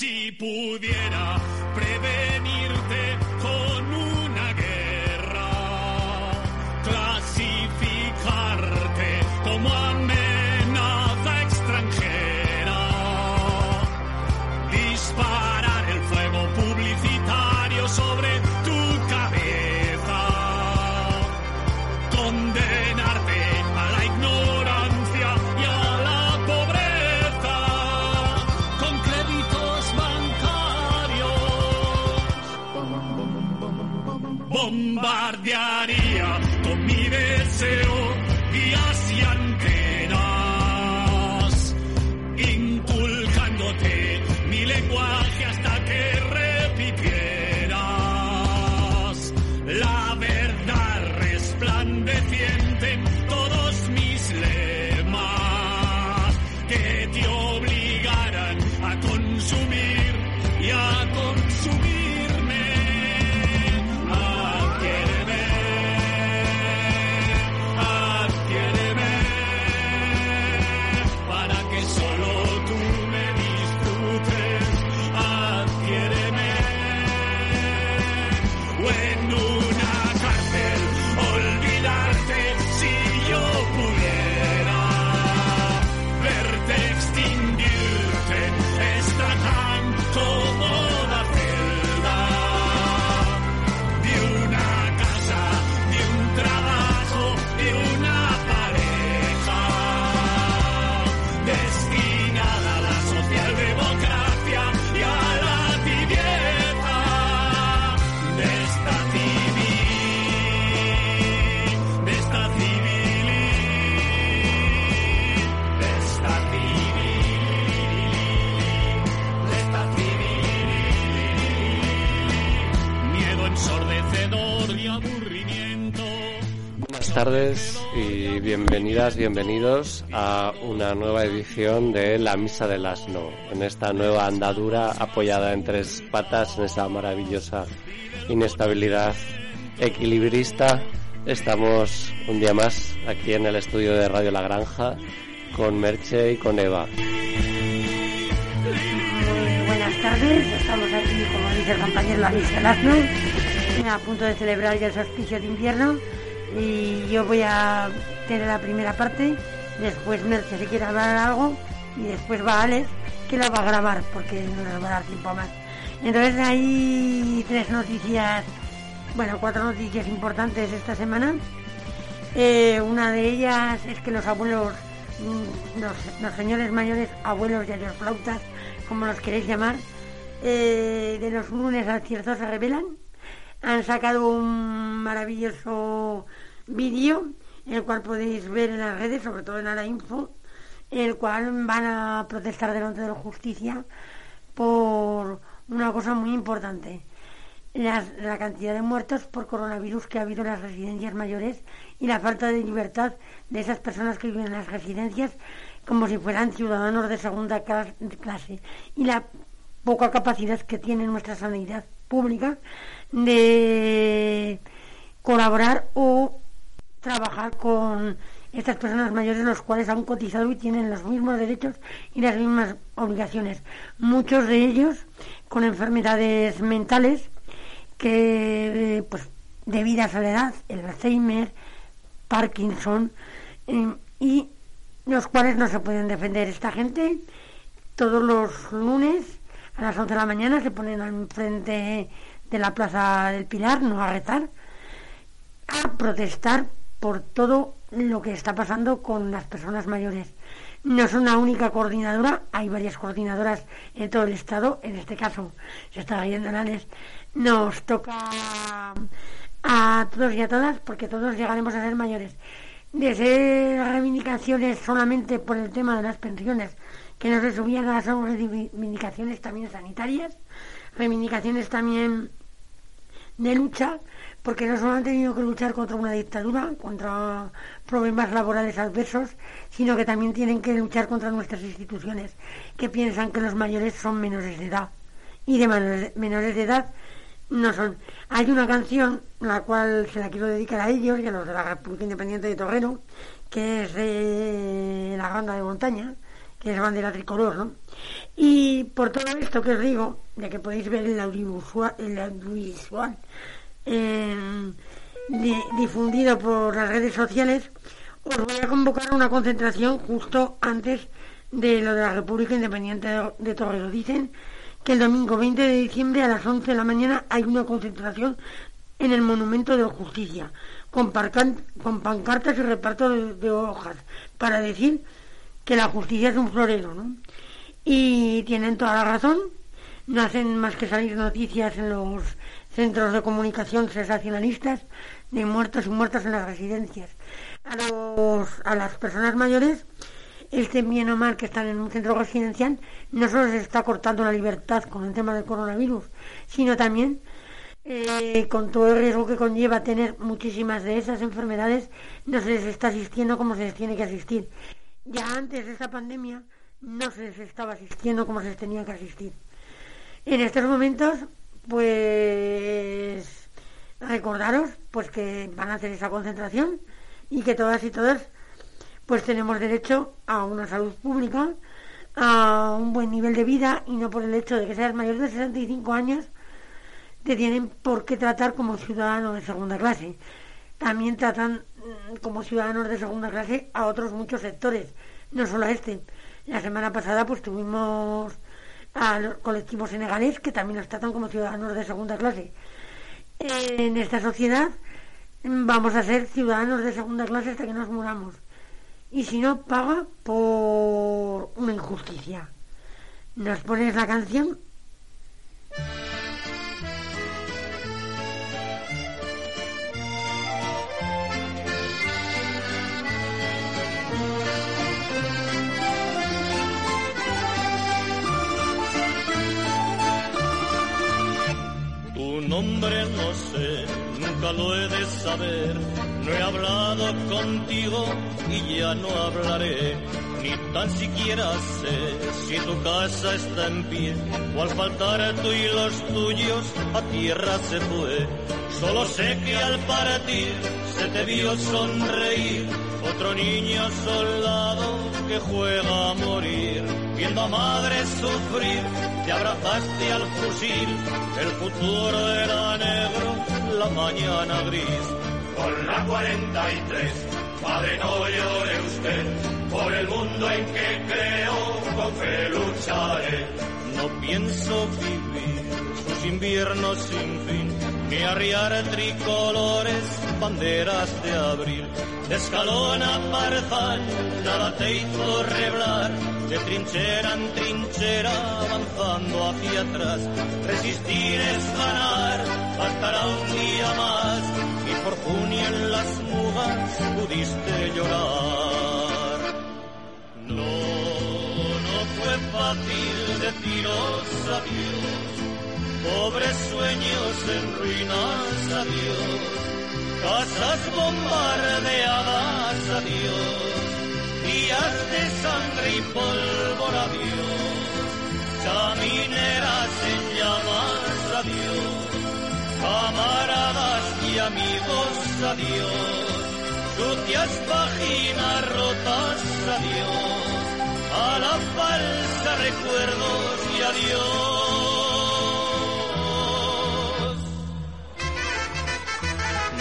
Si pudiera prevenirte tardes y bienvenidas, bienvenidos a una nueva edición de La Misa del Asno, en esta nueva andadura apoyada en tres patas, en esa maravillosa inestabilidad equilibrista. Estamos un día más aquí en el estudio de Radio La Granja con Merche y con Eva. Buenas tardes, estamos aquí, como dice el compañero, la misa del asno, a punto de celebrar ya el solsticio de invierno y yo voy a tener la primera parte, después Merce si quiere hablar algo y después va Alex que la va a grabar porque no nos va a dar tiempo más. Entonces hay tres noticias, bueno, cuatro noticias importantes esta semana. Eh, una de ellas es que los abuelos, mm, los, los señores mayores, abuelos y los flautas, como los queréis llamar, eh, de los lunes al cierto se revelan. Han sacado un maravilloso vídeo, el cual podéis ver en las redes, sobre todo en Ara Info, el cual van a protestar delante de la justicia por una cosa muy importante. Las- la cantidad de muertos por coronavirus que ha habido en las residencias mayores y la falta de libertad de esas personas que viven en las residencias como si fueran ciudadanos de segunda clas- clase y la poca capacidad que tiene nuestra sanidad pública de colaborar o trabajar con estas personas mayores los cuales han cotizado y tienen los mismos derechos y las mismas obligaciones. Muchos de ellos con enfermedades mentales que, eh, pues, debidas a la edad, el Alzheimer, Parkinson, eh, y los cuales no se pueden defender. Esta gente todos los lunes a las 11 de la mañana se ponen al frente de la Plaza del Pilar, no a retar, a protestar por todo lo que está pasando con las personas mayores. No es una única coordinadora, hay varias coordinadoras en todo el Estado, en este caso se está viendo en Ales, nos toca a todos y a todas, porque todos llegaremos a ser mayores. Desde reivindicaciones solamente por el tema de las pensiones, que no se subían a las reivindicaciones también sanitarias, reivindicaciones también de lucha, porque no solo han tenido que luchar contra una dictadura, contra problemas laborales adversos, sino que también tienen que luchar contra nuestras instituciones, que piensan que los mayores son menores de edad. Y de menores, de edad no son. Hay una canción, la cual se la quiero dedicar a ellos y a los de la República Independiente de Torrero, que es de la banda de montaña, que es bandera tricolor, ¿no? Y por todo esto que os digo, ya que podéis ver el audiovisual, el audiovisual eh, di- difundido por las redes sociales, os voy a convocar una concentración justo antes de lo de la República Independiente de, Toledo. Dicen que el domingo 20 de diciembre a las 11 de la mañana hay una concentración en el Monumento de Justicia, con pancartas y reparto de, de hojas, para decir que la justicia es un florero, ¿no? Y tienen toda la razón, no hacen más que salir noticias en los centros de comunicación sensacionalistas de muertos y muertas en las residencias. A, los, a las personas mayores, este bien o mal que están en un centro residencial, no solo se está cortando la libertad con el tema del coronavirus, sino también eh, con todo el riesgo que conlleva tener muchísimas de esas enfermedades, no se les está asistiendo como se les tiene que asistir. Ya antes de esta pandemia no se les estaba asistiendo como se les tenía que asistir. En estos momentos, pues recordaros pues que van a hacer esa concentración y que todas y todas pues tenemos derecho a una salud pública, a un buen nivel de vida y no por el hecho de que seas mayor de 65 años te tienen por qué tratar como ciudadano de segunda clase. También tratan mm, como ciudadanos de segunda clase a otros muchos sectores, no solo a este. La semana pasada pues tuvimos al colectivo senegalés que también nos tratan como ciudadanos de segunda clase. En esta sociedad mm, vamos a ser ciudadanos de segunda clase hasta que nos muramos. Y si no, paga por una injusticia. ¿Nos pones la canción? No he hablado contigo y ya no hablaré. Ni tan siquiera sé si tu casa está en pie o al faltar tú y los tuyos a tierra se fue. Solo sé que al partir se te vio sonreír otro niño soldado que juega a morir. Viendo a madre sufrir, te abrazaste al fusil. El futuro era negro, la mañana gris. Con la 43, padre no llore usted. Por el mundo en que creo, con fe lucharé. No pienso vivir sus inviernos sin fin, ni arriar tricolores, banderas de abril. De escalón a Marzán, nada te hizo reblar, de trinchera en trinchera, avanzando hacia atrás. Resistir es ganar, bastará un día más, por en las mugas pudiste llorar. No, no fue fácil deciros adiós, pobres sueños en ruinas, adiós, casas bombardeadas, adiós, días de sangre y pólvora, adiós, chamineras en llamas, adiós, camaradas amigos, adiós, sucias páginas rotas, adiós, a la falsa recuerdos y adiós.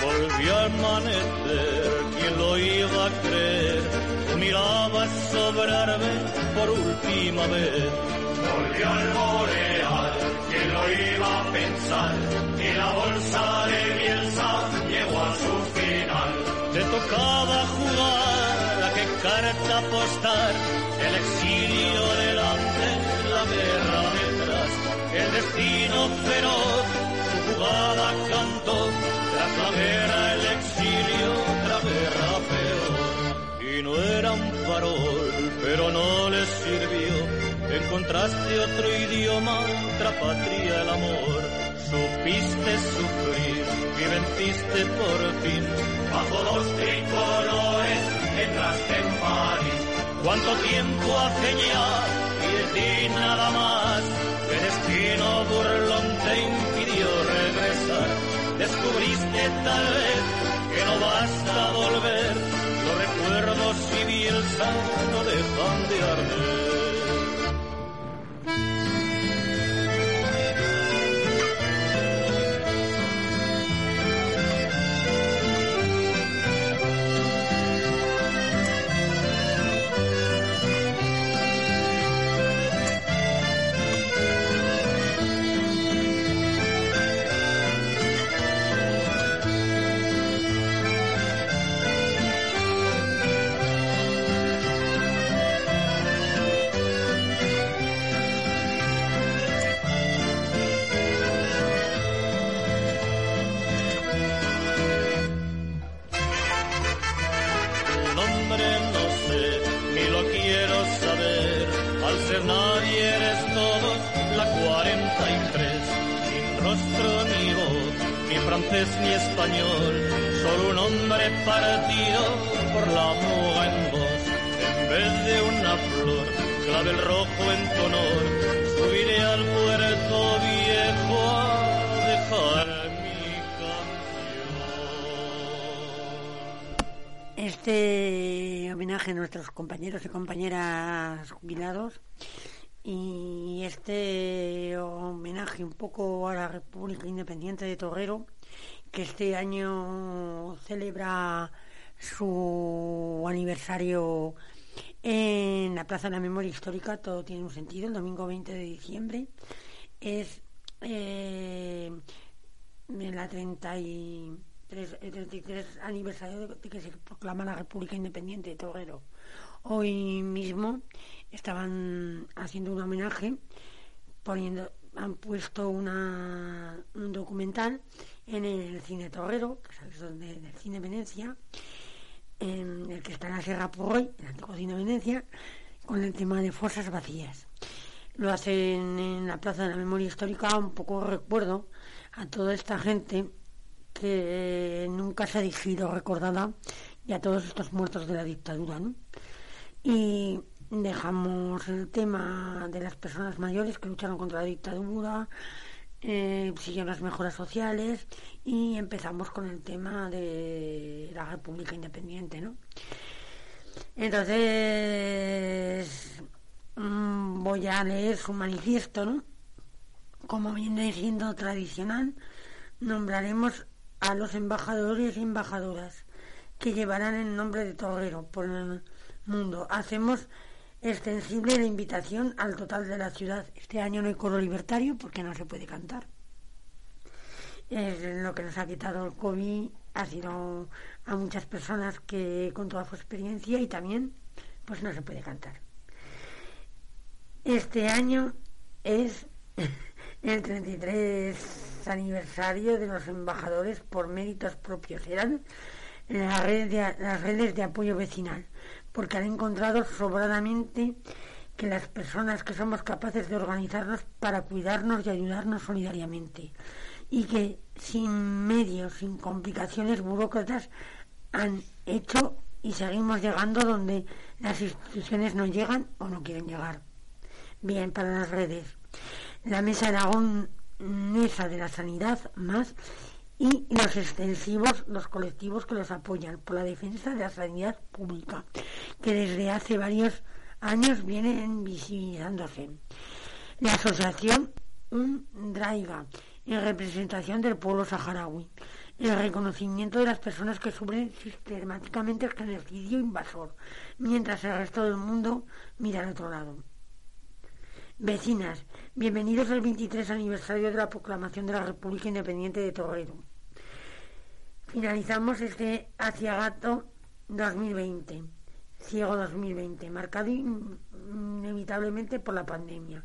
Volvió a amanecer, quien lo iba a creer, tú mirabas sobrarme por última vez. Volvió al boreal, quien lo iba a pensar, y la bolsa tocaba jugar, a qué carta apostar, el exilio delante, la guerra detrás, el destino feroz, su jugada cantó, tras la guerra el exilio, otra guerra peor. Y no era un farol, pero no les sirvió. Encontraste otro idioma, otra patria, el amor. Supiste sufrir y venciste por fin. Bajo dos tricolores entraste en París. ¿Cuánto tiempo hace ya? Y de ti nada más. Que destino burlón te impidió regresar. Descubriste tal vez que no basta volver. Los recuerdos y Bielsa no dejan de arder. Nuestros compañeros y compañeras jubilados. Y este homenaje un poco a la República Independiente de Torrero, que este año celebra su aniversario en la Plaza de la Memoria Histórica, todo tiene un sentido, el domingo 20 de diciembre, es eh, la 33, el 33 aniversario de que se proclama la República Independiente de Torrero. Hoy mismo estaban haciendo un homenaje, poniendo, han puesto una, un documental en el cine Torrero, que es donde, del cine Venecia, en el que está la Sierra Purroy, el antiguo cine Venecia, con el tema de fuerzas vacías. Lo hacen en la Plaza de la Memoria Histórica, un poco recuerdo a toda esta gente que nunca se ha dicho recordada y a todos estos muertos de la dictadura, ¿no? Y dejamos el tema de las personas mayores que lucharon contra la dictadura, eh, siguieron las mejoras sociales y empezamos con el tema de la República Independiente, ¿no? Entonces mm, voy a leer su manifiesto, ¿no? Como viene siendo tradicional, nombraremos a los embajadores y embajadoras que llevarán el nombre de Torrero por el mundo. Hacemos extensible la invitación al total de la ciudad. Este año no hay coro libertario porque no se puede cantar. Es lo que nos ha quitado el COVID ha sido a muchas personas que con toda su experiencia y también pues no se puede cantar. Este año es el 33 aniversario de los embajadores por méritos propios. Eran las redes de, las redes de apoyo vecinal porque han encontrado sobradamente que las personas que somos capaces de organizarnos para cuidarnos y ayudarnos solidariamente y que sin medios, sin complicaciones burócratas han hecho y seguimos llegando donde las instituciones no llegan o no quieren llegar. Bien, para las redes. La Mesa Aragonesa de la Sanidad más y los extensivos, los colectivos que los apoyan por la defensa de la sanidad pública, que desde hace varios años vienen visibilizándose. La asociación Undraiga, en representación del pueblo saharaui, el reconocimiento de las personas que sufren sistemáticamente el genocidio invasor, mientras el resto del mundo mira al otro lado. Vecinas, bienvenidos al 23 aniversario de la proclamación de la República Independiente de Torredo. Finalizamos este Gato 2020, Ciego 2020, marcado inevitablemente por la pandemia,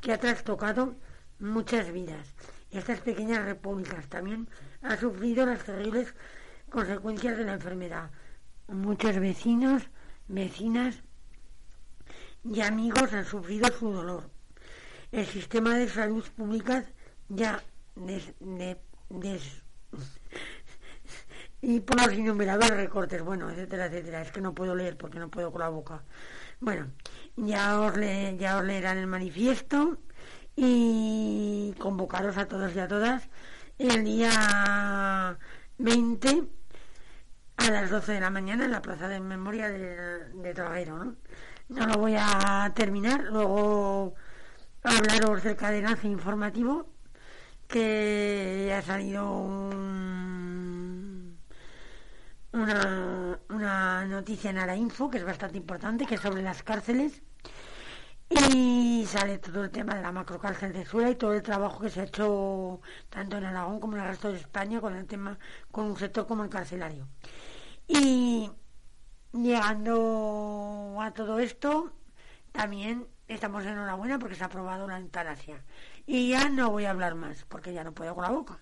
que ha trastocado muchas vidas. Estas pequeñas repúblicas también han sufrido las terribles consecuencias de la enfermedad. Muchos vecinos, vecinas y amigos han sufrido su dolor. El sistema de salud pública ya des, y por los innumerables recortes, bueno, etcétera, etcétera. Es que no puedo leer porque no puedo con la boca. Bueno, ya os, le, ya os leerán el manifiesto y convocaros a todos y a todas el día 20 a las 12 de la mañana en la Plaza de Memoria de, de ¿no? no lo voy a terminar, luego hablaros del cadenazo informativo que ha salido un una, una noticia en Ara Info que es bastante importante, que es sobre las cárceles. Y sale todo el tema de la macrocárcel de Suela y todo el trabajo que se ha hecho tanto en Aragón como en el resto de España con el tema, con un sector como el carcelario. Y llegando a todo esto, también estamos enhorabuena porque se ha aprobado la eutanasia. Y ya no voy a hablar más, porque ya no puedo con la boca.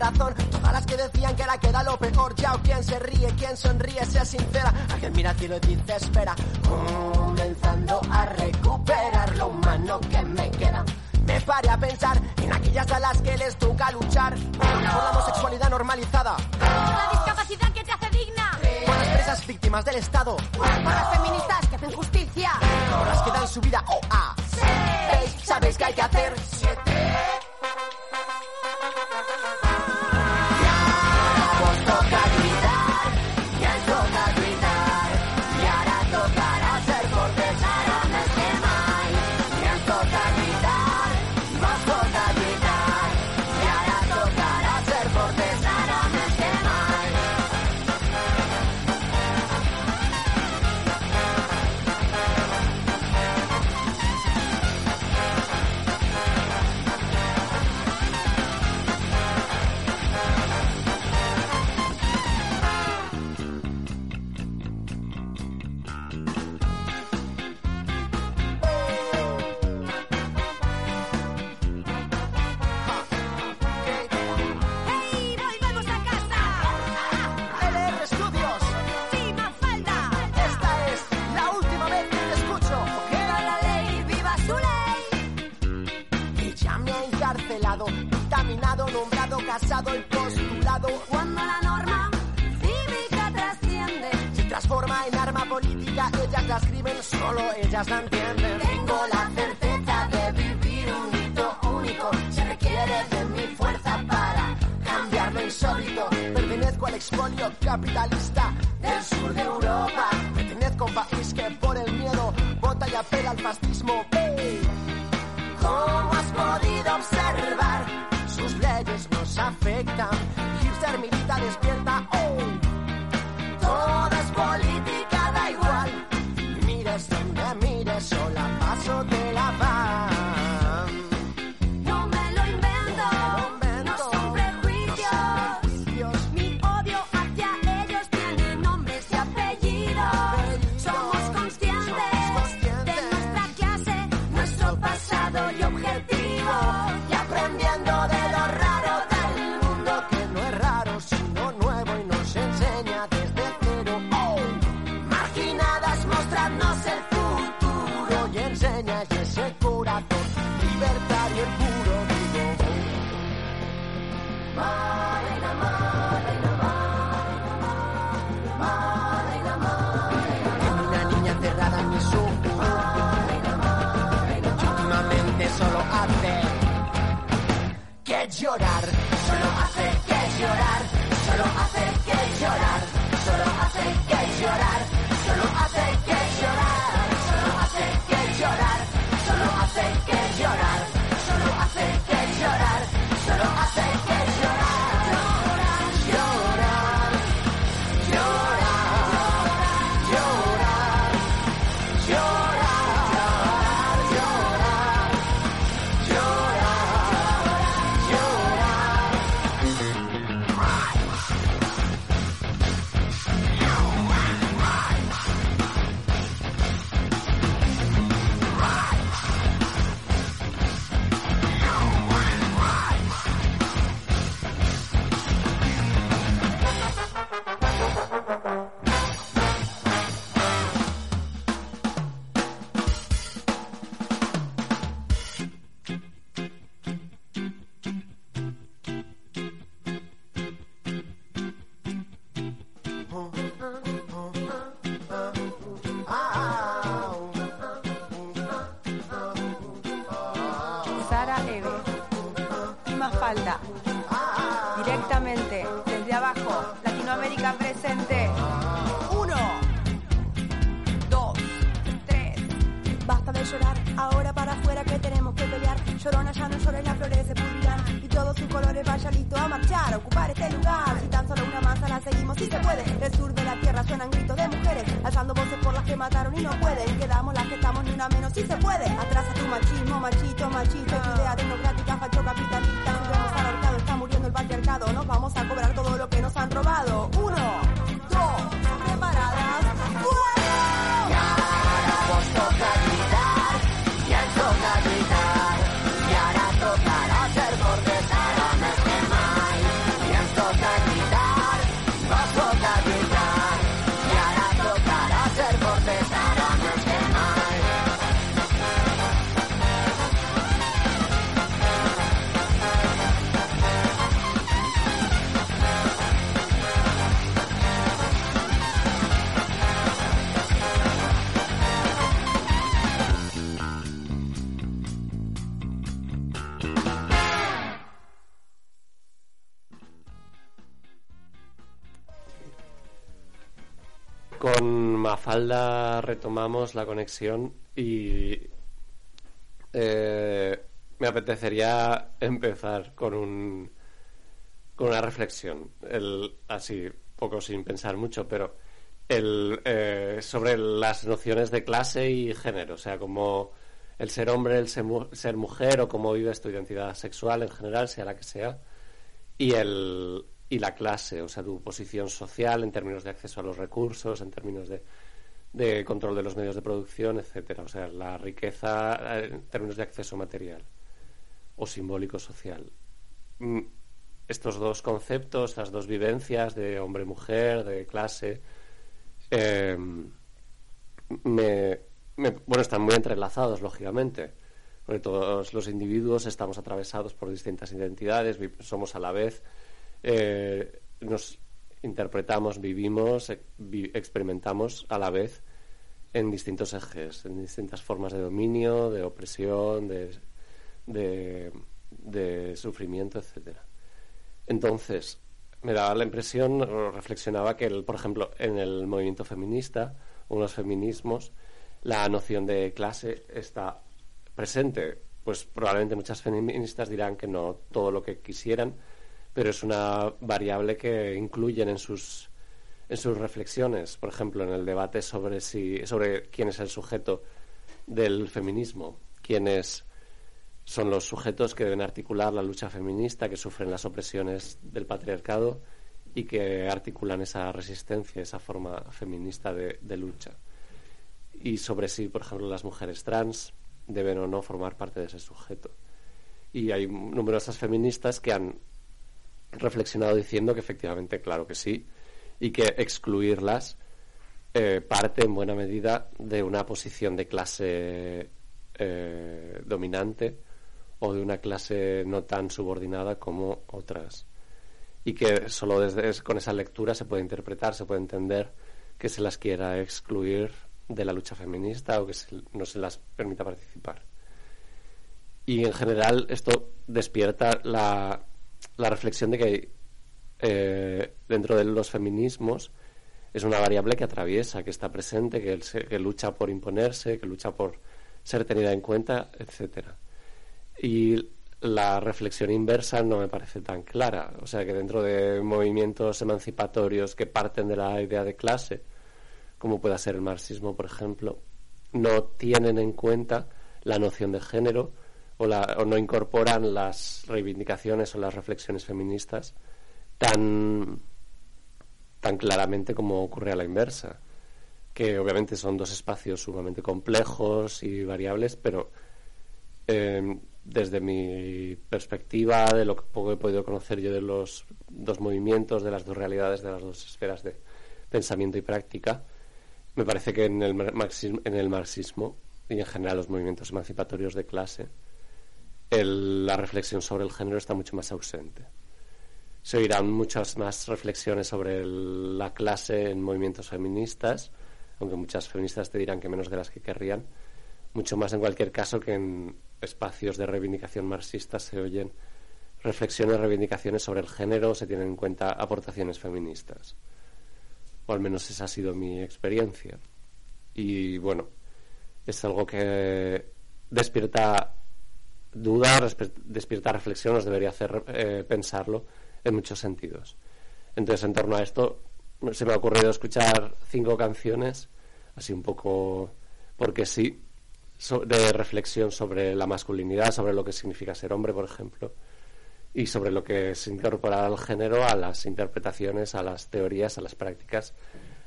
razón Todas las que decían que la queda lo peor Ya o quien se ríe, quien sonríe, sea sincera Alguien mira cielo y dice espera Comenzando a recuperar lo humano que me queda me pare a pensar en aquellas a las que les toca luchar por la homosexualidad normalizada, por la discapacidad que te hace digna, por las presas víctimas del Estado, por las feministas que hacen justicia, por las que dan su vida oh, ah. o a. Sabéis que hay que hacer siete. sueña y ese corazón libertario y puro digo. Marina, Marina, Marina, Marina, Una niña enterrada en mis ojos. Últimamente solo hace que llorar. colores vaya listo a marchar, a ocupar este lugar. Si tan solo una masa la seguimos, si se puede. El sur de la tierra suenan gritos de mujeres, alzando voces por las que mataron y no pueden. Quedamos las que estamos ni una menos, si se puede. Atrasa tu machismo, machito, machito, tu idea de Mafalda retomamos la conexión y eh, me apetecería empezar con un con una reflexión, el, así poco sin pensar mucho, pero el, eh, sobre las nociones de clase y género, o sea, como el ser hombre, el ser, ser mujer o cómo vives tu identidad sexual en general, sea la que sea, y, el, y la clase, o sea, tu posición social en términos de acceso a los recursos, en términos de, de control de los medios de producción, etcétera, o sea, la riqueza eh, en términos de acceso material o simbólico social. Mm, Estos dos conceptos, estas dos vivencias de hombre-mujer, de clase, eh, me, bueno, están muy entrelazados, lógicamente, porque todos los individuos estamos atravesados por distintas identidades, somos a la vez, eh, nos interpretamos, vivimos, eh, experimentamos a la vez en distintos ejes, en distintas formas de dominio, de opresión, de, de, sufrimiento, etcétera. Entonces, me daba la impresión, reflexionaba que, por ejemplo, en el movimiento feminista o en los feminismos, la noción de clase está presente. Pues probablemente muchas feministas dirán que no todo lo que quisieran, pero es una variable que incluyen en sus en sus reflexiones, por ejemplo, en el debate sobre si sobre quién es el sujeto del feminismo, quiénes son los sujetos que deben articular la lucha feminista, que sufren las opresiones del patriarcado y que articulan esa resistencia, esa forma feminista de, de lucha. Y sobre si, por ejemplo, las mujeres trans deben o no formar parte de ese sujeto. Y hay numerosas feministas que han reflexionado diciendo que efectivamente, claro que sí, y que excluirlas eh, parte en buena medida de una posición de clase eh, dominante o de una clase no tan subordinada como otras. Y que solo desde con esa lectura se puede interpretar, se puede entender que se las quiera excluir de la lucha feminista o que no se las permita participar. Y en general esto despierta la, la reflexión de que eh, dentro de los feminismos es una variable que atraviesa, que está presente, que, que lucha por imponerse, que lucha por ser tenida en cuenta, etcétera. Y la reflexión inversa no me parece tan clara. O sea, que dentro de movimientos emancipatorios que parten de la idea de clase, como pueda ser el marxismo, por ejemplo, no tienen en cuenta la noción de género o, la- o no incorporan las reivindicaciones o las reflexiones feministas tan, tan claramente como ocurre a la inversa, que obviamente son dos espacios sumamente complejos y variables, pero eh, desde mi perspectiva, de lo que poco he podido conocer yo de los dos movimientos, de las dos realidades, de las dos esferas de pensamiento y práctica, me parece que en el mar- marxismo, en el marxismo y en general los movimientos emancipatorios de clase, el- la reflexión sobre el género está mucho más ausente. Se oirán muchas más reflexiones sobre la clase en movimientos feministas, aunque muchas feministas te dirán que menos de las que querrían, mucho más en cualquier caso que en espacios de reivindicación marxista se oyen reflexiones, reivindicaciones sobre el género, se tienen en cuenta aportaciones feministas. O al menos esa ha sido mi experiencia. Y bueno, es algo que despierta duda, despierta reflexión, nos debería hacer eh, pensarlo en muchos sentidos. Entonces, en torno a esto, se me ha ocurrido escuchar cinco canciones, así un poco porque sí, de reflexión sobre la masculinidad, sobre lo que significa ser hombre, por ejemplo, y sobre lo que es incorporar al género a las interpretaciones, a las teorías, a las prácticas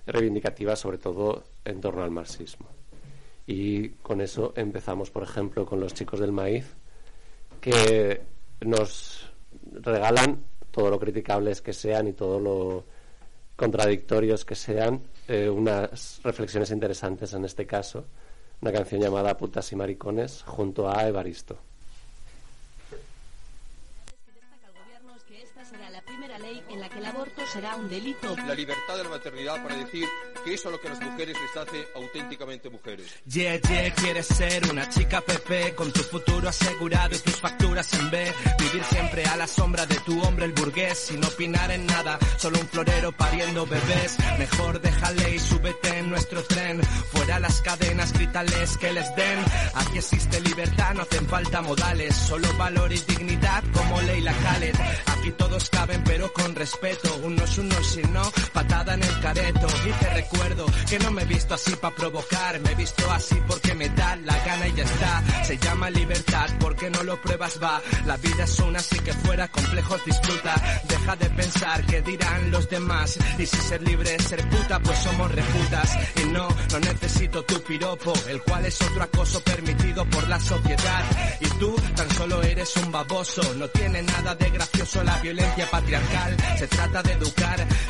reivindicativas, sobre todo en torno al marxismo. Y con eso empezamos, por ejemplo, con los chicos del maíz, que nos regalan todo lo criticables que sean y todo lo contradictorios que sean, eh, unas reflexiones interesantes en este caso, una canción llamada Putas y Maricones junto a Evaristo. Será un delito. La libertad de la maternidad para decir que eso es lo que a las mujeres les hace auténticamente mujeres. Yeah, yeah, quieres ser una chica PP con tu futuro asegurado y tus facturas en B. Vivir siempre a la sombra de tu hombre el burgués sin opinar en nada, solo un florero pariendo bebés. Mejor déjale y súbete en nuestro tren. Fuera las cadenas, grítales que les den. Aquí existe libertad, no hacen falta modales, solo valor y dignidad como Leila Khaled. Aquí todos caben pero con respeto, unos unos si no, patada en el careto. Y te recuerdo que no me he visto así para provocar, me he visto así porque me da la gana y ya está. Se llama libertad, porque no lo pruebas va. La vida es una, así que fuera complejos disfruta. Deja de pensar que dirán los demás. Y si ser libre es ser puta, pues somos reputas. Y no, no necesito tu piropo, el cual es otro acoso permitido por la sociedad. Y tú tan solo eres un baboso, no tiene nada de gracioso la violencia patriarcal. Se trata de educar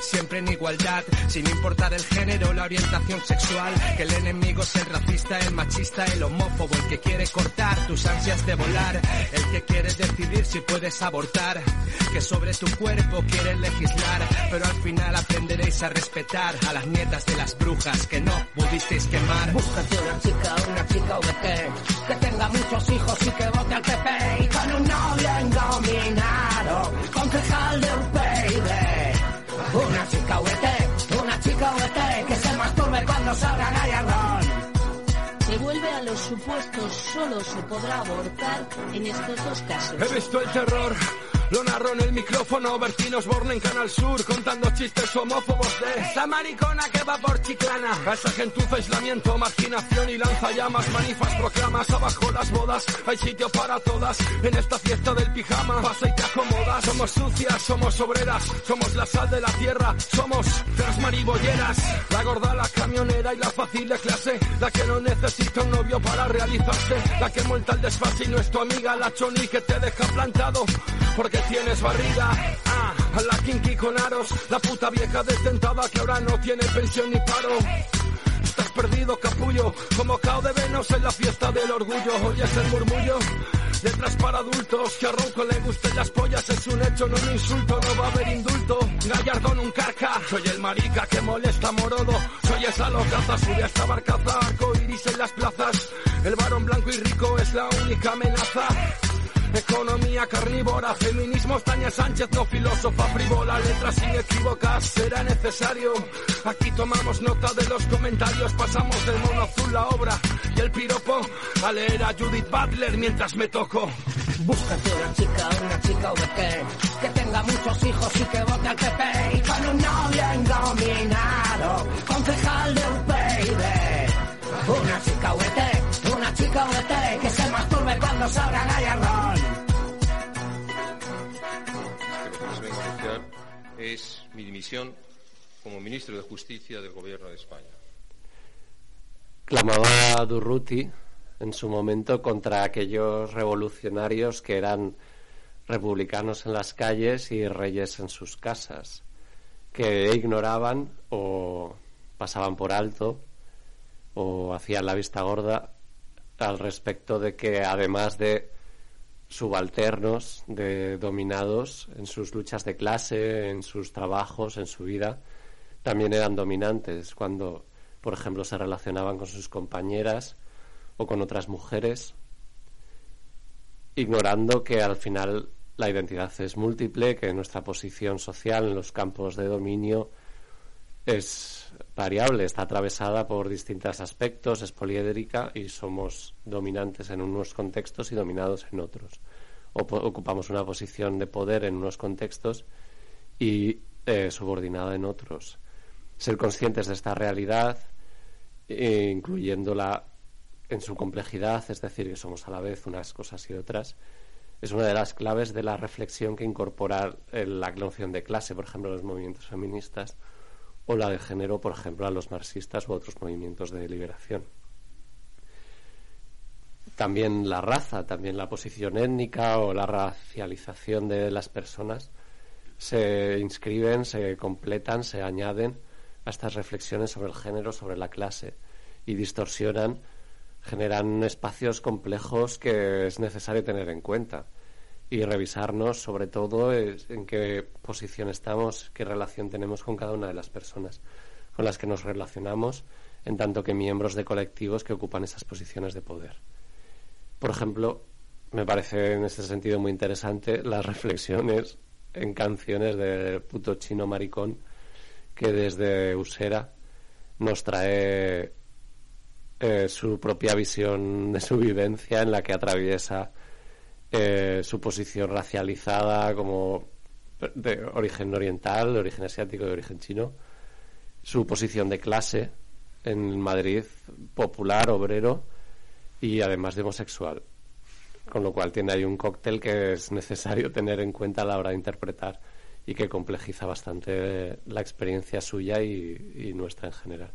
siempre en igualdad, sin importar el género la orientación sexual. Que el enemigo es el racista, el machista, el homófobo, el que quiere cortar tus ansias de volar, el que quiere decidir si puedes abortar, que sobre tu cuerpo quiere legislar, pero al final aprenderéis a respetar a las nietas de las brujas que no pudisteis quemar. Búscate una chica, una chica VT, que tenga muchos hijos y que vote al PP, y con un novio engominado, Se vuelve a los supuestos, solo se podrá abortar en estos dos casos. He visto el terror, lo narró en el micrófono Bertín Osborne en Canal Sur contando chistes homófobos de esa maricona que va por chiclana. A esa gentuza, aislamiento, marginación y lanzallamas, manifas, proclamas, abajo las bodas, hay sitio para todas. En esta fiesta del pijama, pasa y te acomodas. Somos sucias, somos obreras, somos la sal de la tierra, somos las maribolleras. La gorda, la camionera y la fácil de clase, la que no necesita un novio para realizarse, la que monta el desfase y no es tu amiga, la choni que te deja plantado, porque tienes barriga. Ah, a la kinky con aros, la puta vieja desdentada que ahora no tiene pensión ni paro. Estás perdido, capullo, como cao de venos en la fiesta del orgullo. Oyes el murmullo, letras para adultos, que a Ronco le gusten las pollas, es un hecho, no un insulto, no va a haber indulto. Gallardón un carca, soy el marica que molesta morodo, soy esa locaza, sube hasta barcaza, arco iris en las plazas. El varón blanco y rico es la única amenaza. Economía carnívora, feminismo, Tania Sánchez, no filósofa frívola, letras inequívocas, será necesario. Aquí tomamos nota de los comentarios, pasamos del mono azul la obra y el piropo a leer a Judith Butler mientras me toco. Búscate una chica, una chica VT, que tenga muchos hijos y que vote al PP, y con un novio engominado, concejal de UPyD. Una chica VT, una chica VT, que se masturbe cuando salga Gallardón. Es mi dimisión como ministro de Justicia del Gobierno de España. Clamaba Durruti en su momento contra aquellos revolucionarios que eran republicanos en las calles y reyes en sus casas, que ignoraban o pasaban por alto o hacían la vista gorda al respecto de que además de subalternos, de dominados en sus luchas de clase, en sus trabajos, en su vida, también eran dominantes cuando, por ejemplo, se relacionaban con sus compañeras o con otras mujeres, ignorando que al final la identidad es múltiple, que nuestra posición social en los campos de dominio es variable, está atravesada por distintos aspectos, es poliédrica y somos dominantes en unos contextos y dominados en otros. O ocupamos una posición de poder en unos contextos y eh, subordinada en otros. Ser conscientes de esta realidad, eh, incluyéndola en su complejidad, es decir, que somos a la vez unas cosas y otras, es una de las claves de la reflexión que incorpora eh, la noción de clase, por ejemplo, los movimientos feministas, o la de género, por ejemplo, a los marxistas u otros movimientos de liberación. También la raza, también la posición étnica o la racialización de las personas se inscriben, se completan, se añaden a estas reflexiones sobre el género, sobre la clase y distorsionan, generan espacios complejos que es necesario tener en cuenta y revisarnos sobre todo en qué posición estamos, qué relación tenemos con cada una de las personas con las que nos relacionamos, en tanto que miembros de colectivos que ocupan esas posiciones de poder. Por ejemplo, me parece en este sentido muy interesante las reflexiones en canciones de puto chino maricón que desde Usera nos trae eh, su propia visión de su vivencia en la que atraviesa eh, su posición racializada como de origen oriental, de origen asiático, de origen chino, su posición de clase en Madrid popular, obrero y además de homosexual. Con lo cual tiene ahí un cóctel que es necesario tener en cuenta a la hora de interpretar y que complejiza bastante la experiencia suya y nuestra en general.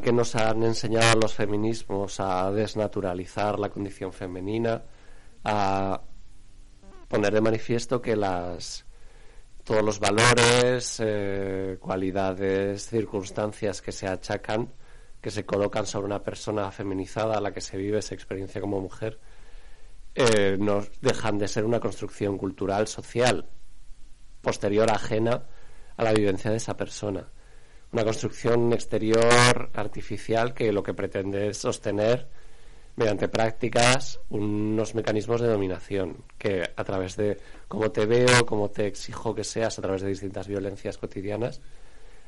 Que nos han enseñado los feminismos a desnaturalizar la condición femenina, a poner de manifiesto que las todos los valores, eh, cualidades, circunstancias que se achacan, que se colocan sobre una persona feminizada a la que se vive esa experiencia como mujer, eh, dejan de ser una construcción cultural, social, posterior, ajena a la vivencia de esa persona. Una construcción exterior, artificial, que lo que pretende es sostener mediante prácticas unos mecanismos de dominación que a través de cómo te veo, cómo te exijo que seas, a través de distintas violencias cotidianas,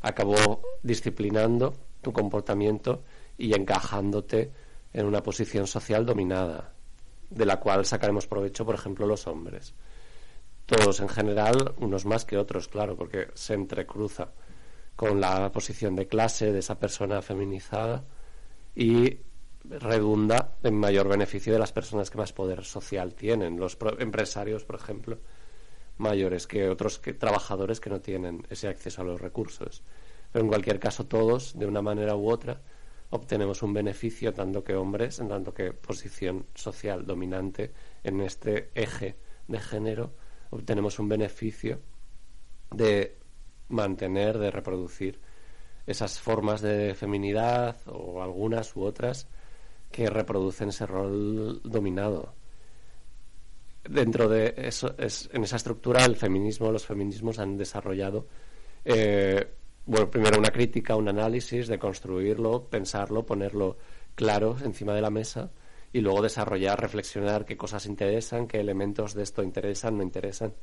acabó disciplinando tu comportamiento y encajándote en una posición social dominada, de la cual sacaremos provecho, por ejemplo, los hombres. Todos en general, unos más que otros, claro, porque se entrecruza con la posición de clase de esa persona feminizada y redunda en mayor beneficio de las personas que más poder social tienen, los pro- empresarios, por ejemplo, mayores que otros trabajadores que no tienen ese acceso a los recursos. Pero en cualquier caso, todos, de una manera u otra, obtenemos un beneficio, tanto que hombres, en tanto que posición social dominante en este eje de género, obtenemos un beneficio de mantener, de reproducir esas formas de feminidad o algunas u otras que reproducen ese rol dominado. Dentro de eso, es, en esa estructura, el feminismo, los feminismos han desarrollado eh, bueno, primero una crítica, un análisis, de construirlo, pensarlo, ponerlo claro encima de la mesa y luego desarrollar, reflexionar qué cosas interesan, qué elementos de esto interesan, no interesan,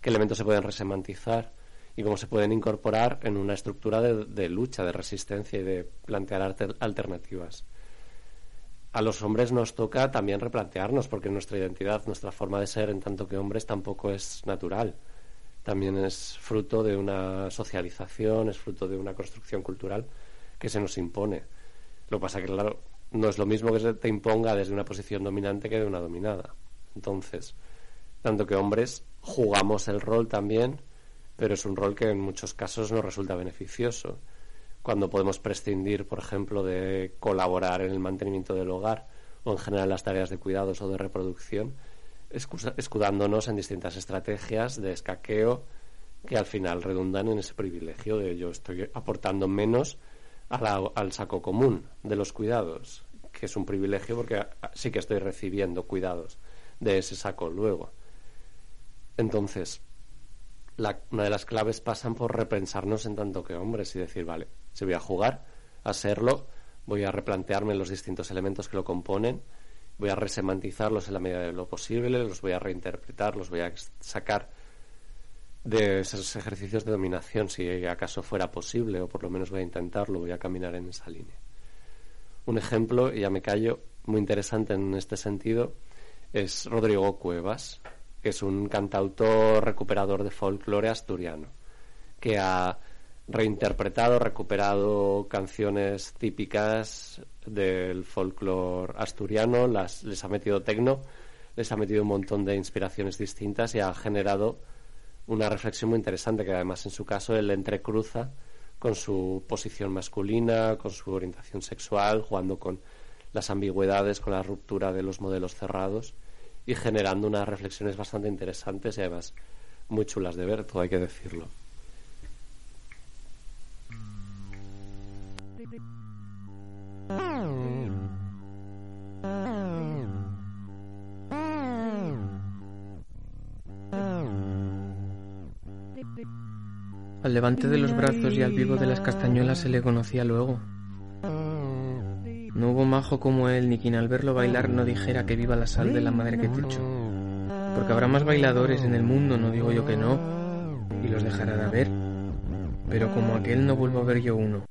qué elementos se pueden resemantizar y cómo se pueden incorporar en una estructura de, lucha, de resistencia y de plantear alter- alternativas. A los hombres nos toca también replantearnos porque nuestra identidad, nuestra forma de ser en tanto que hombres tampoco es natural. También es fruto de una socialización, es fruto de una construcción cultural que se nos impone. Lo que pasa que, claro, no es lo mismo que se te imponga desde una posición dominante que de una dominada. Entonces, tanto que hombres jugamos el rol también, pero es un rol que en muchos casos nos resulta beneficioso. Cuando podemos prescindir, por ejemplo, de colaborar en el mantenimiento del hogar o en general las tareas de cuidados o de reproducción, escudándonos en distintas estrategias de escaqueo que al final redundan en ese privilegio de yo estoy aportando menos al saco común de los cuidados, que es un privilegio porque sí que estoy recibiendo cuidados de ese saco luego. Entonces, la- una de las claves pasan por repensarnos en tanto que hombres y decir, vale, si voy a jugar, a serlo, voy a replantearme los distintos elementos que lo componen, voy a resemantizarlos en la medida de lo posible, los voy a reinterpretar, los voy a sacar de esos ejercicios de dominación, si acaso fuera posible, o por lo menos voy a intentarlo, voy a caminar en esa línea. Un ejemplo, y ya me callo, muy interesante en este sentido, es Rodrigo Cuevas, que es un cantautor recuperador de folclore asturiano, que ha reinterpretado, recuperado canciones típicas del folclore asturiano, las, les ha metido tecno, les ha metido un montón de inspiraciones distintas y ha generado una reflexión muy interesante que además en su caso él entrecruza con su posición masculina, con su orientación sexual, jugando con las ambigüedades, con la ruptura de los modelos cerrados y generando unas reflexiones bastante interesantes y además muy chulas de ver, todo hay que decirlo. Al levante de los brazos y al vivo de las castañuelas se le conocía luego. No hubo majo como él, ni quien al verlo bailar no dijera que viva la sal de la madre que te. Porque habrá más bailadores en el mundo, no digo yo que no, y los dejará de haber. Pero como aquel no vuelvo a ver yo uno.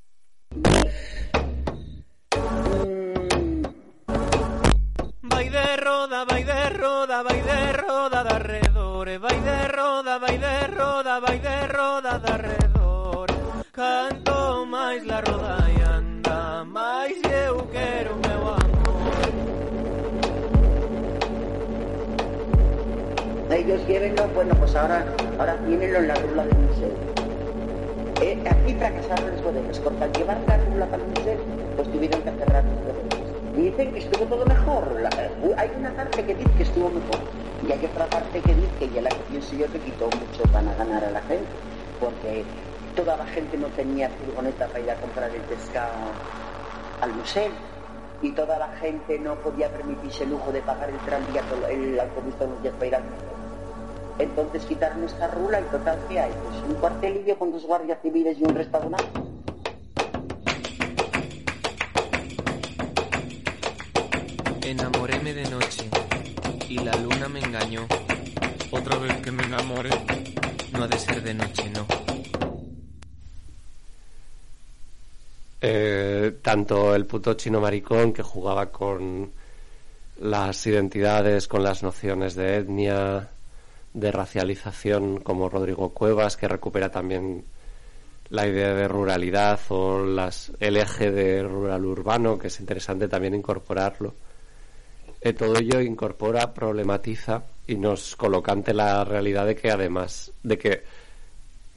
Vai de roda, vai de roda, vai de roda de arredore Vai de roda, vai de roda, vai de roda de arredore Canto máis la roda Ellos llévenlo, bueno, pues ahora, ahora tienenlo en la rula del museo. Eh, aquí fracasaron los bodegas, porque al llevar la rula para el museo, pues tuvieron que cerrar los bodegas. Dicen que estuvo todo mejor. Eh, hay una parte que dice que estuvo mejor. Y hay otra parte que dice que ya la yo que quitó mucho para ganar a la gente. Porque toda la gente no tenía furgoneta para ir a comprar el pescado al museo. Y toda la gente no podía permitirse el lujo de pagar el tranvía, el autobús todos los para ir al museo. Entonces quitaron esta rula y total, ¿qué hay? Pues un cuartelillo con dos guardias civiles y un restaurante. Enamoréme de noche y la luna me engañó. Otra vez que me enamore. No ha de ser de noche, no. Eh, tanto el puto chino maricón que jugaba con las identidades, con las nociones de etnia, de racialización, como Rodrigo Cuevas, que recupera también la idea de ruralidad o las, el eje de rural-urbano, que es interesante también incorporarlo. Eh, todo ello incorpora, problematiza y nos coloca ante la realidad de que además de que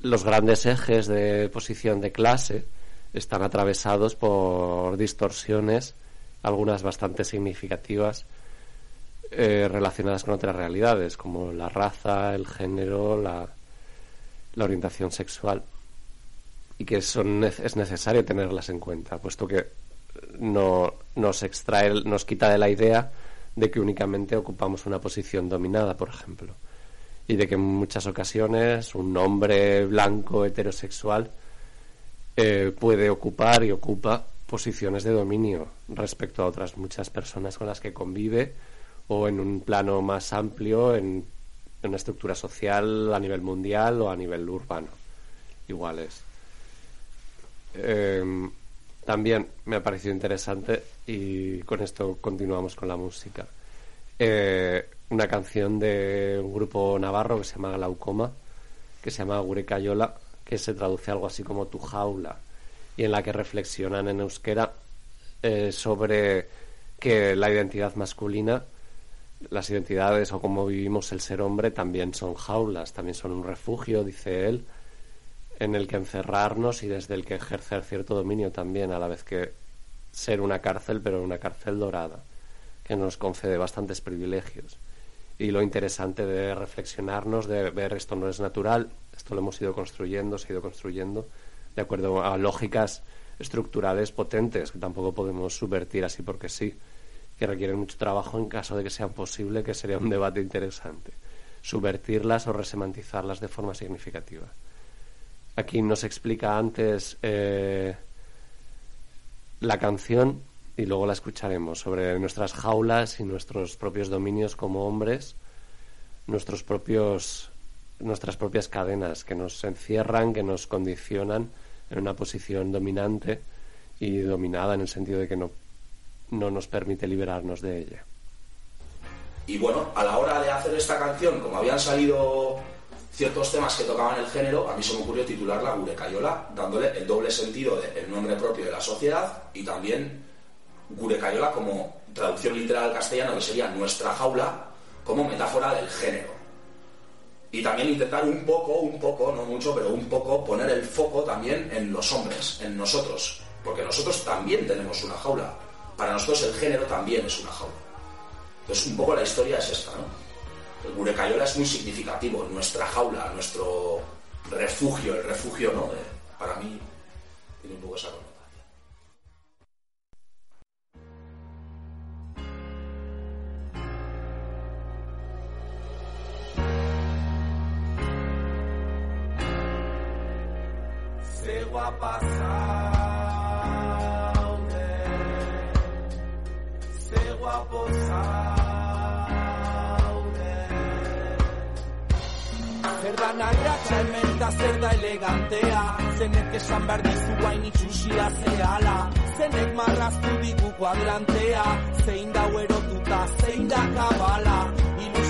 los grandes ejes de posición de clase están atravesados por distorsiones, algunas bastante significativas, eh, relacionadas con otras realidades, como la raza, el género, la, orientación sexual, y que son, es necesario tenerlas en cuenta, puesto que no nos extrae, nos quita de la idea de que únicamente ocupamos una posición dominada, por ejemplo, y de que en muchas ocasiones un hombre blanco heterosexual eh, puede ocupar y ocupa posiciones de dominio respecto a otras muchas personas con las que convive o en un plano más amplio en, una estructura social a nivel mundial o a nivel urbano. Iguales Em, también me ha parecido interesante y con esto continuamos con la música. Eh, una canción de un grupo navarro que se llama Glaucoma que se llama Gurecayola que se traduce algo así como tu jaula y en la que reflexionan en euskera eh, sobre que la identidad masculina, las identidades o cómo vivimos el ser hombre también son jaulas, también son un refugio, dice él, en el que encerrarnos y desde el que ejercer cierto dominio también, a la vez que ser una cárcel, pero una cárcel dorada, que nos concede bastantes privilegios. Y lo interesante de reflexionarnos, de ver esto no es natural, esto lo hemos ido construyendo, se ha ido construyendo, de acuerdo a lógicas estructurales potentes que tampoco podemos subvertir así porque sí, que requieren mucho trabajo en caso de que sea posible, que sería un debate interesante. Subvertirlas o resemantizarlas de forma significativa. Aquí nos explica antes eh, la canción y luego la escucharemos sobre nuestras jaulas y nuestros propios dominios como hombres, nuestros propios nuestras propias cadenas que nos encierran, que nos condicionan en una posición dominante y dominada en el sentido de que no, no nos permite liberarnos de ella. Y bueno, a la hora de hacer esta canción, como habían salido ciertos temas que tocaban el género, a mí se me ocurrió titularla Gurecayola, dándole el doble sentido del nombre propio de la sociedad y también Gurecayola como traducción literal al castellano, que sería nuestra jaula, como metáfora del género. Y también intentar un poco, un poco, no mucho, pero un poco poner el foco también en los hombres, en nosotros, porque nosotros también tenemos una jaula. Para nosotros el género también es una jaula. Entonces un poco la historia es esta, ¿no? El Gurecayola es muy significativo, nuestra jaula, nuestro refugio, el refugio, ¿no? De- para mí tiene un poco esa connotación. Zaude Zer da nahiatxa hemen da zer da elegantea? Zenek esan behar dizu hain itxusia zehala Zenek marraztu digu kuadrantea. Zein da erotuta, zein da kabala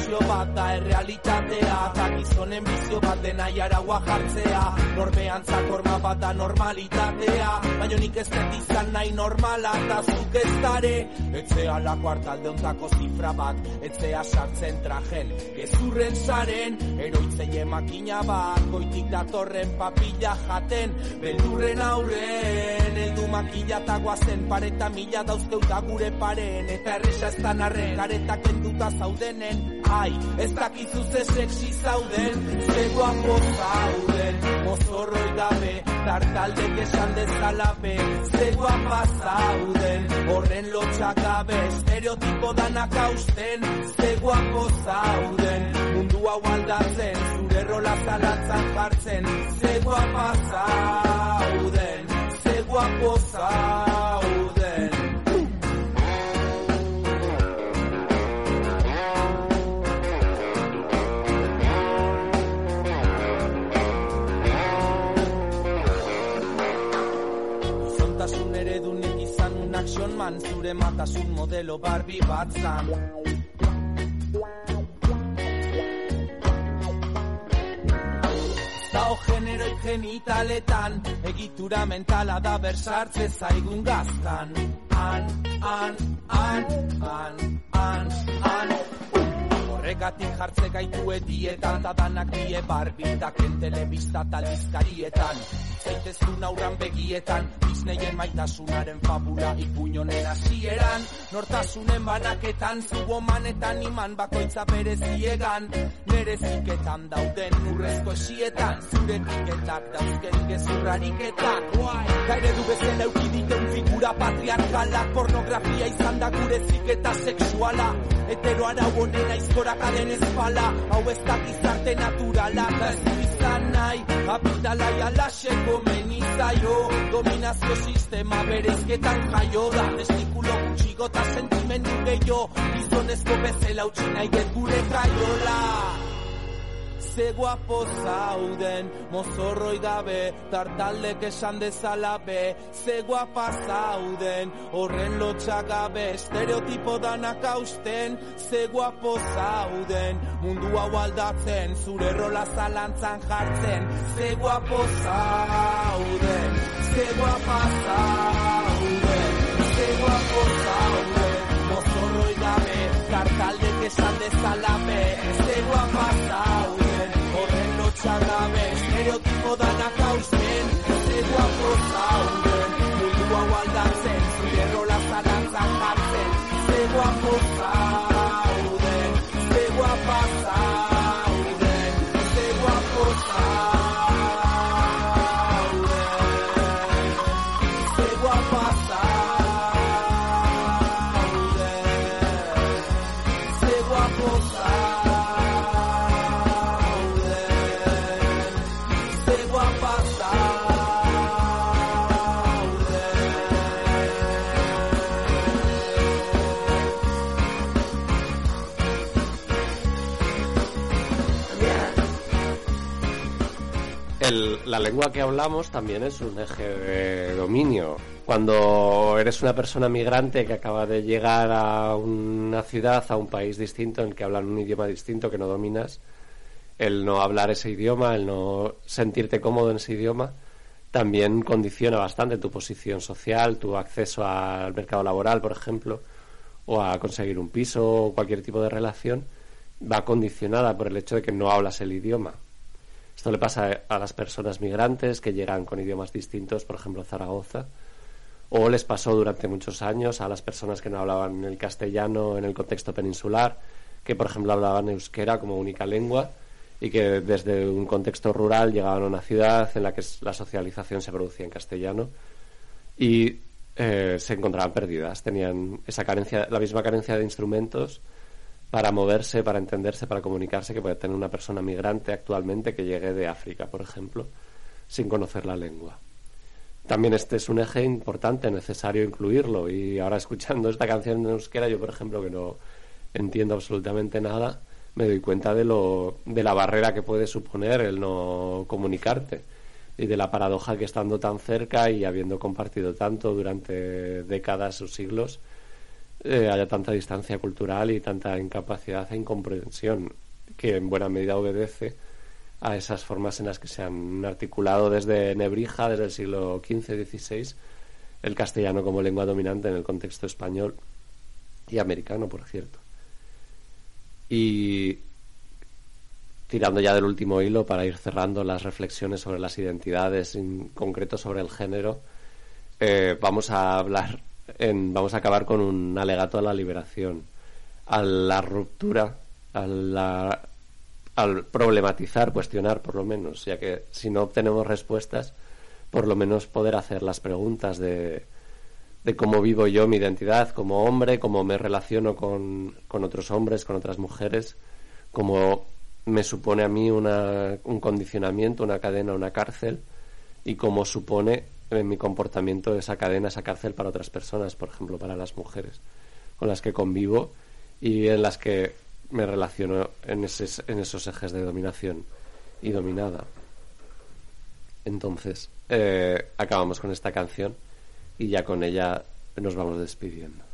Ilusio bat da errealitatea Eta gizonen bizio bat dena jaraua jartzea. Norbeantzak horma bat da normalitatea Baina nik ez dut izan nahi normala Eta zuk ez dare. Etzea la kuartalde ontako zifra bat Etzea sartzen trajen Gezurren saren Eroitzeie makina bat Goitik datorren papilla jaten Beldurren aurren. Eldu makila eta guazen Pareta mila dauzteuta gure paren. Eta erresa ez da narren Gareta kenduta zaudenen Ai, ez dakizu ze sexy zauden Ze guapo zauden. Mozorroi gabe Tartaldek esan dezalape Ze guapa zauden Horren lotxak gabe Estereotipo danak hausten Ze guapo zauden. Mundu hau aldatzen Zure rola zalatzan jartzen Ze guapa zauden Ze guapo zauden man Zure matasun modelo Barbie bat zan. Zao generoi genitaletan Egitura mentala da bersartze zaigun gaztan. An, an, an, an, an, an Horregatik jartze gaitu edietan Da danak die barbitaken telebista talizkarietan Zaitezun aurran begietan Disneyen maitasunaren fabula Ipuñonen hasieran. Nortasunen banaketan Zubomanetan iman bakoitza bereziegan. Nere ziketan dauden urrezko esietan Zure tiketak dauzken gezurrariketak Gaire du bezala eukiditen figura patriarkalak Pornografia izan da gure ziketa sexuala. Hetero arau honen aizkorak aden ezpala Hau ez da gizarte naturala Da ez nahi Kapitala jalaxe komeni zaio Dominazio sistema berezketan jaio da Testikulo gutxigo eta sentimendu gehiago. Gizonezko bezala utzi nahi dut gure kaiola Ze guapo zauden, mozorroi gabe, tartaldek esan dezala be Ze guapa zauden, horren lotxa gabe, estereotipo danak hausten. Ze guapo zauden, mundu hau aldatzen, zure rola zalantzan jartzen. Ze guapo zauden, ze guapa zauden, ze guapo zauden Mozorroi gabe, tartaldek esan dezala be horren lotxa gabe Estereotipo danak la lengua que hablamos también es un eje de dominio. Cuando eres una persona migrante que acaba de llegar a una ciudad, a un país distinto en el que hablan un idioma distinto que no dominas, el no hablar ese idioma, el no sentirte cómodo en ese idioma, también condiciona bastante tu posición social, tu acceso al mercado laboral, por ejemplo, o a conseguir un piso o cualquier tipo de relación, va condicionada por el hecho de que no hablas el idioma. Esto le pasa a las personas migrantes que llegan con idiomas distintos, por ejemplo, Zaragoza, o les pasó durante muchos años a las personas que no hablaban el castellano en el contexto peninsular, que por ejemplo hablaban euskera como única lengua y que desde un contexto rural llegaban a una ciudad en la que la socialización se producía en castellano y eh, se encontraban perdidas, tenían esa carencia, la misma carencia de instrumentos para moverse, para entenderse, para comunicarse que puede tener una persona migrante actualmente que llegue de África, por ejemplo, sin conocer la lengua. También este es un eje importante, necesario incluirlo. Y ahora escuchando esta canción en euskera, yo por ejemplo que no entiendo absolutamente nada, me doy cuenta de lo de la barrera que puede suponer el no comunicarte y de la paradoja que estando tan cerca y habiendo compartido tanto durante décadas o siglos eh, haya tanta distancia cultural y tanta incapacidad e incomprensión que en buena medida obedece a esas formas en las que se han articulado desde Nebrija, desde el siglo XV, XVI, el castellano como lengua dominante en el contexto español y americano, por cierto. Y tirando ya del último hilo para ir cerrando las reflexiones sobre las identidades, en concreto sobre el género, eh, vamos a hablar, en, vamos a acabar con un alegato a la liberación, a la ruptura, a la al problematizar, cuestionar por lo menos, ya que si no obtenemos respuestas, por lo menos poder hacer las preguntas de, de cómo vivo yo mi identidad como hombre, cómo me relaciono con, con otros hombres, con otras mujeres, cómo me supone a mí una, un condicionamiento, una cadena, una cárcel, y cómo supone en mi comportamiento esa cadena, esa cárcel para otras personas, por ejemplo, para las mujeres con las que convivo y en las que me relaciono en, en esos ejes de dominación y dominada. Entonces, eh, acabamos con esta canción y ya con ella nos vamos despidiendo.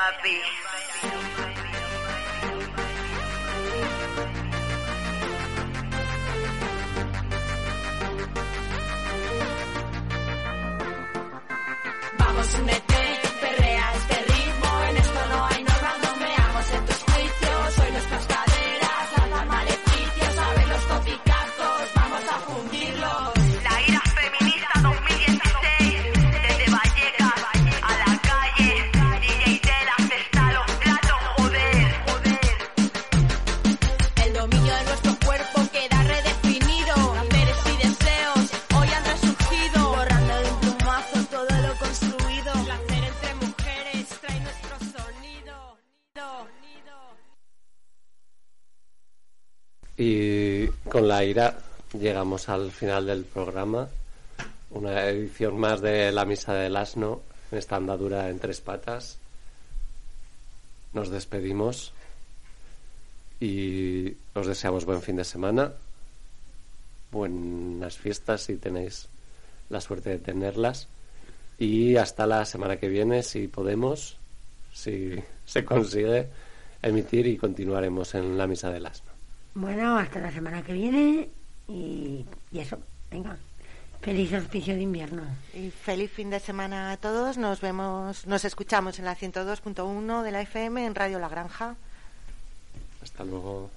babi la ira llegamos al final del programa. Una edición más de La Misa del Asno, en esta andadura en tres patas. Nos despedimos y os deseamos buen fin de semana, buenas fiestas si tenéis la suerte de tenerlas. Y hasta la semana que viene, si podemos, si se consigue emitir y continuaremos en La Misa del Asno. Bueno, hasta la semana que viene y, y eso, venga. Feliz auspicio de invierno. Y feliz fin de semana a todos. Nos vemos, nos escuchamos en la 102.1 de la FM en Radio La Granja. Hasta luego.